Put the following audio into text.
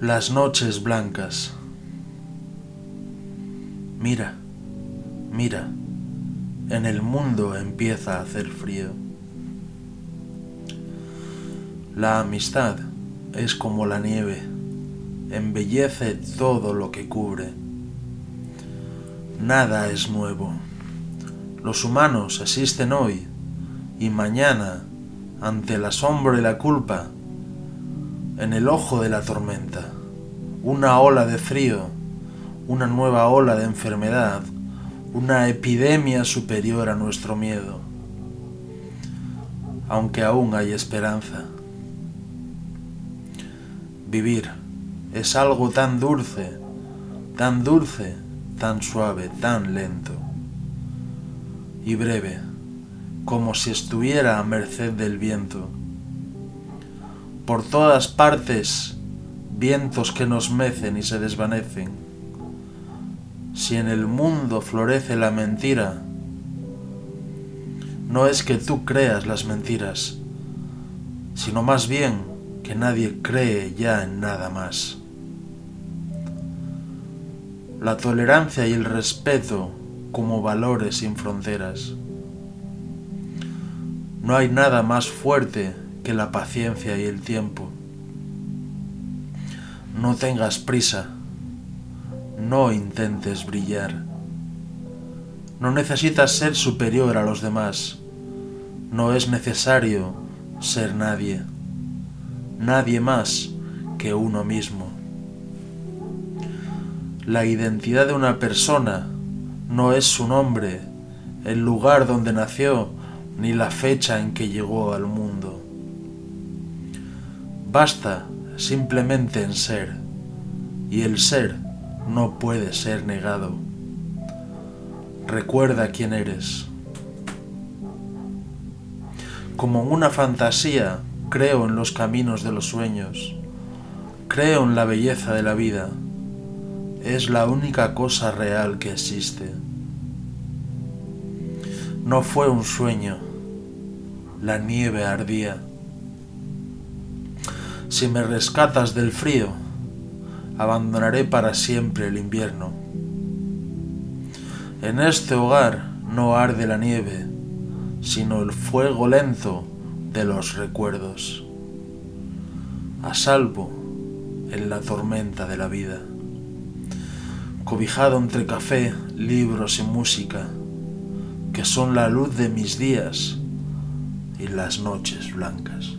Las noches blancas. Mira, mira, en el mundo empieza a hacer frío. La amistad es como la nieve, embellece todo lo que cubre. Nada es nuevo. Los humanos existen hoy y mañana, ante el asombro y la culpa, en el ojo de la tormenta, una ola de frío, una nueva ola de enfermedad, una epidemia superior a nuestro miedo. Aunque aún hay esperanza. Vivir es algo tan dulce, tan dulce, tan suave, tan lento y breve, como si estuviera a merced del viento por todas partes vientos que nos mecen y se desvanecen. Si en el mundo florece la mentira, no es que tú creas las mentiras, sino más bien que nadie cree ya en nada más. La tolerancia y el respeto como valores sin fronteras. No hay nada más fuerte que la paciencia y el tiempo. No tengas prisa, no intentes brillar. No necesitas ser superior a los demás, no es necesario ser nadie, nadie más que uno mismo. La identidad de una persona no es su nombre, el lugar donde nació, ni la fecha en que llegó al mundo. Basta simplemente en ser, y el ser no puede ser negado. Recuerda quién eres. Como una fantasía, creo en los caminos de los sueños, creo en la belleza de la vida. Es la única cosa real que existe. No fue un sueño, la nieve ardía si me rescatas del frío, abandonaré para siempre el invierno. En este hogar no arde la nieve, sino el fuego lento de los recuerdos, a salvo en la tormenta de la vida, cobijado entre café, libros y música, que son la luz de mis días y las noches blancas.